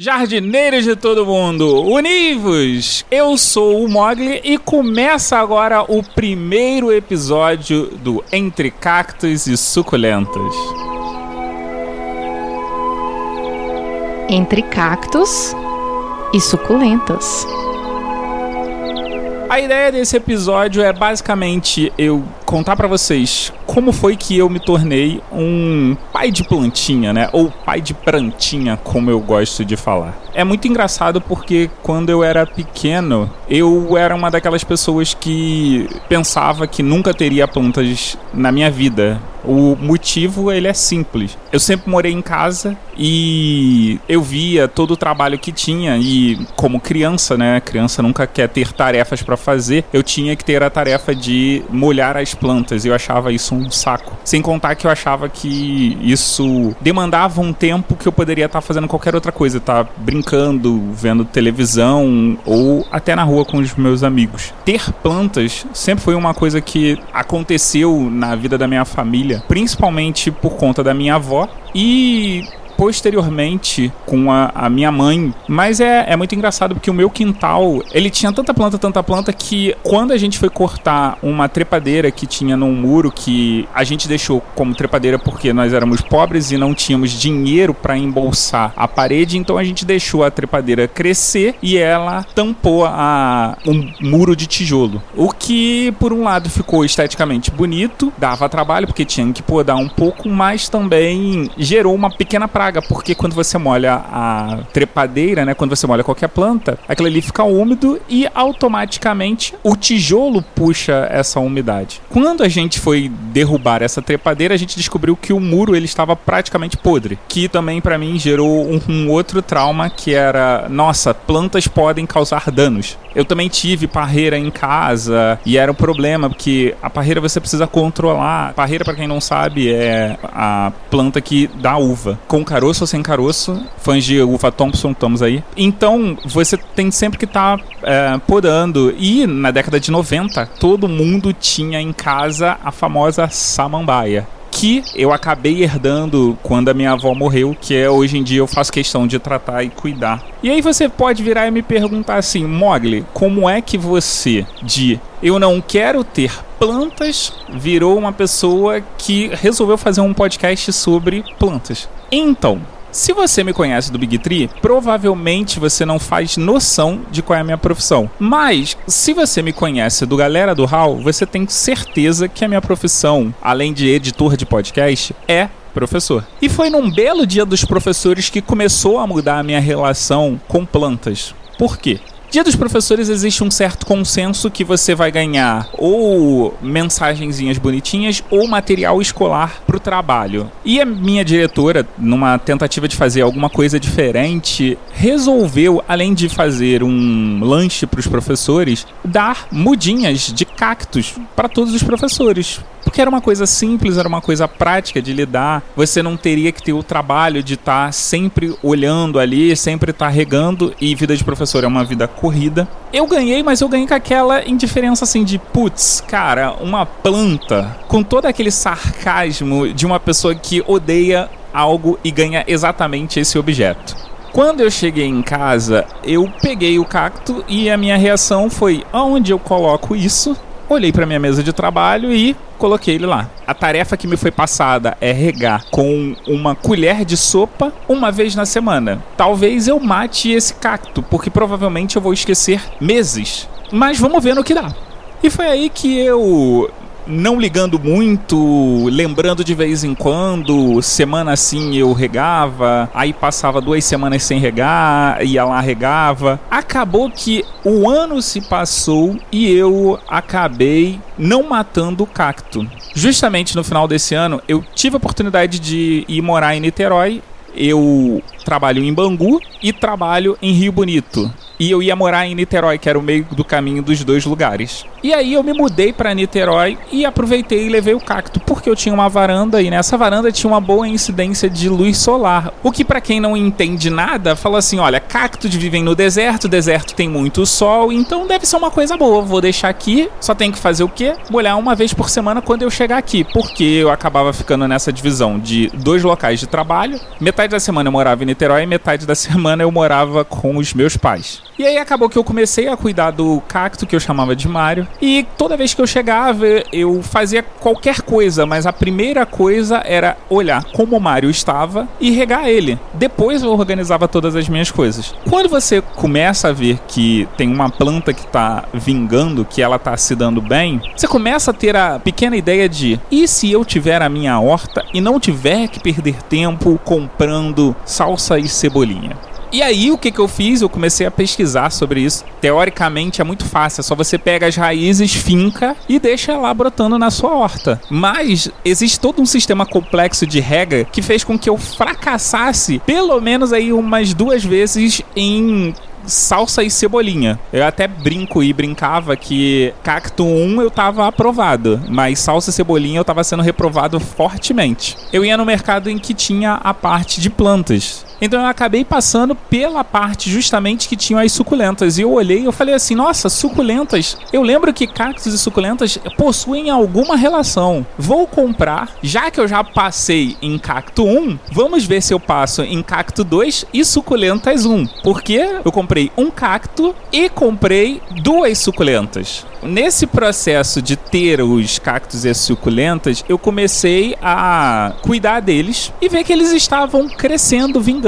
Jardineiros de todo mundo, univos! Eu sou o Mogli e começa agora o primeiro episódio do Entre Cactos e Suculentas. Entre cactos e suculentas. A ideia desse episódio é basicamente eu contar para vocês como foi que eu me tornei um pai de plantinha, né? Ou pai de plantinha, como eu gosto de falar. É muito engraçado porque quando eu era pequeno, eu era uma daquelas pessoas que pensava que nunca teria plantas na minha vida. O motivo ele é simples. Eu sempre morei em casa e eu via todo o trabalho que tinha e como criança, né, criança nunca quer ter tarefas para fazer, eu tinha que ter a tarefa de molhar as plantas. Eu achava isso um saco. Sem contar que eu achava que isso demandava um tempo que eu poderia estar fazendo qualquer outra coisa, tá brincando, vendo televisão ou até na rua com os meus amigos. Ter plantas sempre foi uma coisa que aconteceu na vida da minha família, principalmente por conta da minha avó e posteriormente com a, a minha mãe. Mas é, é muito engraçado porque o meu quintal, ele tinha tanta planta, tanta planta que quando a gente foi cortar uma trepadeira que tinha num muro que a gente deixou como trepadeira porque nós éramos pobres e não tínhamos dinheiro para embolsar a parede, então a gente deixou a trepadeira crescer e ela tampou a um muro de tijolo. O que por um lado ficou esteticamente bonito, dava trabalho porque tinha que podar um pouco, mas também gerou uma pequena praga porque quando você molha a trepadeira, né, quando você molha qualquer planta, aquilo ali fica úmido e automaticamente o tijolo puxa essa umidade. Quando a gente foi derrubar essa trepadeira, a gente descobriu que o muro ele estava praticamente podre, que também para mim gerou um, um outro trauma que era, nossa, plantas podem causar danos. Eu também tive parreira em casa e era um problema porque a parreira você precisa controlar. Parreira, para quem não sabe, é a planta que dá uva. Com caroço ou sem caroço, fãs de uva Thompson, estamos aí. Então, você tem sempre que estar tá, é, podando. E na década de 90, todo mundo tinha em casa a famosa samambaia que eu acabei herdando quando a minha avó morreu, que é hoje em dia eu faço questão de tratar e cuidar. E aí você pode virar e me perguntar assim, Mogli, como é que você de eu não quero ter plantas virou uma pessoa que resolveu fazer um podcast sobre plantas? Então, se você me conhece do Big Tree, provavelmente você não faz noção de qual é a minha profissão. Mas, se você me conhece do Galera do Hall, você tem certeza que a minha profissão, além de editor de podcast, é professor. E foi num belo dia dos professores que começou a mudar a minha relação com plantas. Por quê? Dia dos professores existe um certo consenso que você vai ganhar ou mensagenzinhas bonitinhas ou material escolar para o trabalho. E a minha diretora, numa tentativa de fazer alguma coisa diferente, resolveu, além de fazer um lanche para os professores, dar mudinhas de cactos para todos os professores. Era uma coisa simples, era uma coisa prática de lidar. Você não teria que ter o trabalho de estar tá sempre olhando ali, sempre estar tá regando. E vida de professor é uma vida corrida. Eu ganhei, mas eu ganhei com aquela indiferença assim de putz, cara, uma planta com todo aquele sarcasmo de uma pessoa que odeia algo e ganha exatamente esse objeto. Quando eu cheguei em casa, eu peguei o cacto e a minha reação foi: aonde eu coloco isso? Olhei para minha mesa de trabalho e coloquei ele lá. A tarefa que me foi passada é regar com uma colher de sopa uma vez na semana. Talvez eu mate esse cacto, porque provavelmente eu vou esquecer meses. Mas vamos ver no que dá. E foi aí que eu não ligando muito, lembrando de vez em quando, semana assim eu regava, aí passava duas semanas sem regar, ia lá regava. Acabou que o ano se passou e eu acabei não matando o cacto. Justamente no final desse ano, eu tive a oportunidade de ir morar em Niterói. Eu trabalho em Bangu e trabalho em Rio Bonito e eu ia morar em Niterói, que era o meio do caminho dos dois lugares. E aí eu me mudei para Niterói e aproveitei e levei o cacto, porque eu tinha uma varanda e nessa varanda tinha uma boa incidência de luz solar. O que para quem não entende nada, fala assim, olha, cactos vivem no deserto, deserto tem muito sol, então deve ser uma coisa boa. Vou deixar aqui, só tem que fazer o quê? Molhar uma vez por semana quando eu chegar aqui, porque eu acabava ficando nessa divisão de dois locais de trabalho. Metade da semana eu morava em Niterói e metade da semana eu morava com os meus pais. E aí acabou que eu comecei a cuidar do cacto que eu chamava de Mario. E toda vez que eu chegava, eu fazia qualquer coisa, mas a primeira coisa era olhar como o Mario estava e regar ele. Depois eu organizava todas as minhas coisas. Quando você começa a ver que tem uma planta que está vingando, que ela está se dando bem, você começa a ter a pequena ideia de: e se eu tiver a minha horta e não tiver que perder tempo comprando salsa e cebolinha? E aí, o que, que eu fiz? Eu comecei a pesquisar sobre isso. Teoricamente é muito fácil, é só você pega as raízes, finca e deixa lá brotando na sua horta. Mas existe todo um sistema complexo de rega que fez com que eu fracassasse pelo menos aí umas duas vezes em salsa e cebolinha. Eu até brinco e brincava que cacto 1 eu tava aprovado, mas salsa e cebolinha eu tava sendo reprovado fortemente. Eu ia no mercado em que tinha a parte de plantas. Então eu acabei passando pela parte justamente que tinham as suculentas. E eu olhei e eu falei assim: nossa, suculentas. Eu lembro que cactos e suculentas possuem alguma relação. Vou comprar, já que eu já passei em cacto 1, vamos ver se eu passo em cacto 2 e suculentas 1. Porque eu comprei um cacto e comprei duas suculentas. Nesse processo de ter os cactos e as suculentas, eu comecei a cuidar deles e ver que eles estavam crescendo, vingando.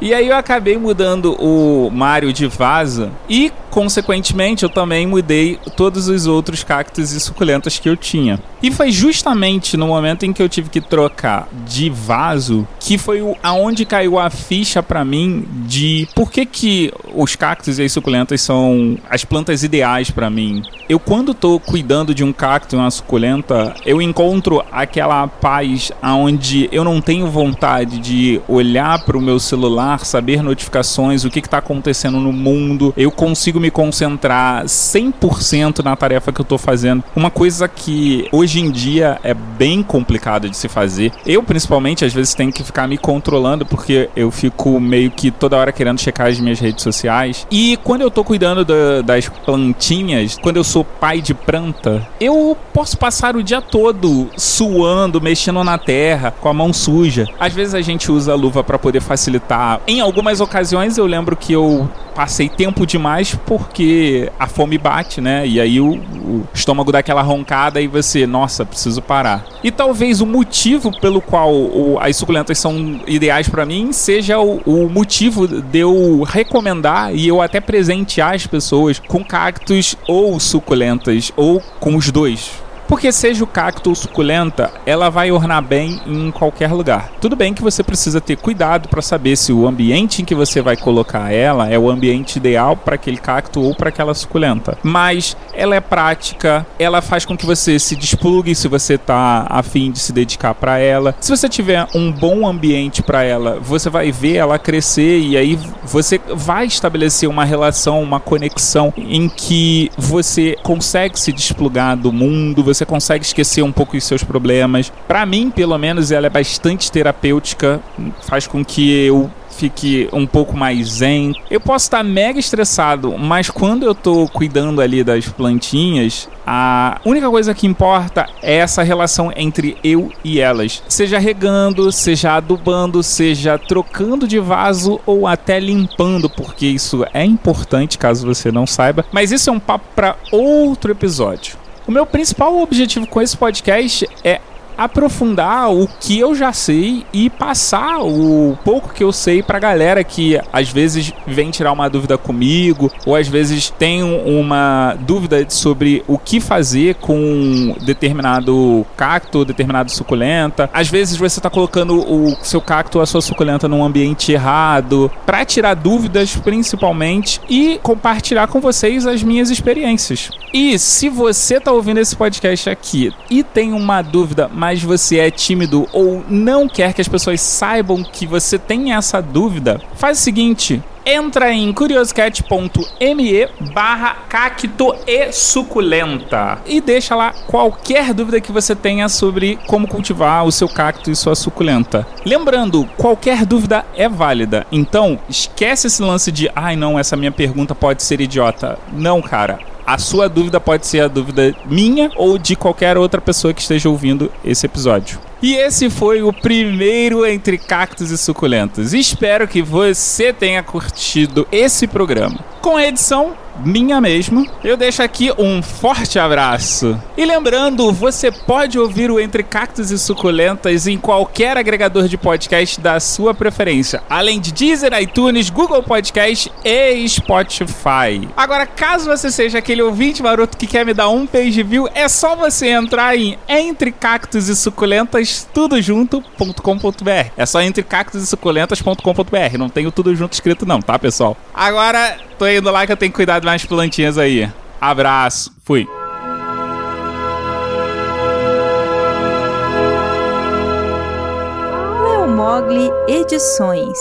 E aí eu acabei mudando o Mario de vaso e, consequentemente, eu também mudei todos os outros cactos e suculentas que eu tinha. E foi justamente no momento em que eu tive que trocar de vaso que foi aonde caiu a ficha para mim de por que que os cactos e as suculentas são as plantas ideais para mim eu quando tô cuidando de um cacto e uma suculenta, eu encontro aquela paz aonde eu não tenho vontade de olhar para o meu celular, saber notificações, o que está acontecendo no mundo. Eu consigo me concentrar 100% na tarefa que eu tô fazendo. Uma coisa que hoje em dia é bem complicado de se fazer. Eu principalmente às vezes tenho que ficar me controlando porque eu fico meio que toda hora querendo checar as minhas redes sociais. E quando eu tô cuidando da, das plantinhas, quando eu sou sou pai de planta, eu posso passar o dia todo suando, mexendo na terra, com a mão suja. Às vezes a gente usa a luva para poder facilitar. Em algumas ocasiões eu lembro que eu passei tempo demais porque a fome bate, né? E aí o, o estômago dá aquela roncada e você, nossa, preciso parar. E talvez o motivo pelo qual o, as suculentas são ideais para mim seja o, o motivo de eu recomendar e eu até presentear as pessoas com cactos ou suculentas suculentas ou com os dois. Porque seja o cacto ou suculenta, ela vai ornar bem em qualquer lugar. Tudo bem que você precisa ter cuidado para saber se o ambiente em que você vai colocar ela é o ambiente ideal para aquele cacto ou para aquela suculenta. Mas ela é prática, ela faz com que você se desplugue se você está afim de se dedicar para ela. Se você tiver um bom ambiente para ela, você vai ver ela crescer e aí você vai estabelecer uma relação, uma conexão em que você consegue se desplugar do mundo, você consegue esquecer um pouco os seus problemas. Para mim, pelo menos, ela é bastante terapêutica, faz com que eu fique um pouco mais zen. Eu posso estar mega estressado, mas quando eu tô cuidando ali das plantinhas, a única coisa que importa é essa relação entre eu e elas. Seja regando, seja adubando, seja trocando de vaso ou até limpando, porque isso é importante caso você não saiba. Mas isso é um papo para outro episódio. O meu principal objetivo com esse podcast é aprofundar o que eu já sei e passar o pouco que eu sei pra galera que às vezes vem tirar uma dúvida comigo ou às vezes tem uma dúvida sobre o que fazer com determinado cacto, determinado suculenta. Às vezes você tá colocando o seu cacto a sua suculenta num ambiente errado, para tirar dúvidas principalmente e compartilhar com vocês as minhas experiências. E se você tá ouvindo esse podcast aqui e tem uma dúvida, mas mas você é tímido ou não quer que as pessoas saibam que você tem essa dúvida, faz o seguinte: entra em curioscat.me barra cacto e suculenta e deixa lá qualquer dúvida que você tenha sobre como cultivar o seu cacto e sua suculenta. Lembrando, qualquer dúvida é válida, então esquece esse lance de ai não, essa minha pergunta pode ser idiota. Não, cara A sua dúvida pode ser a dúvida minha ou de qualquer outra pessoa que esteja ouvindo esse episódio. E esse foi o primeiro Entre Cactos e Suculentos. Espero que você tenha curtido esse programa. Com a edição minha mesmo, eu deixo aqui um forte abraço. E lembrando, você pode ouvir o Entre Cactos e Suculentas em qualquer agregador de podcast da sua preferência, além de Deezer, iTunes, Google Podcast e Spotify. Agora, caso você seja aquele ouvinte maroto que quer me dar um page view, é só você entrar em Entre Cactos e Suculentas, tudo junto.com.br. É só entre cactos e suculentas.com.br. Não tem o tudo junto escrito, não, tá, pessoal? Agora, tô indo lá que eu tenho que cuidar de mais plantinhas aí. Abraço, fui. Leo Mogli Edições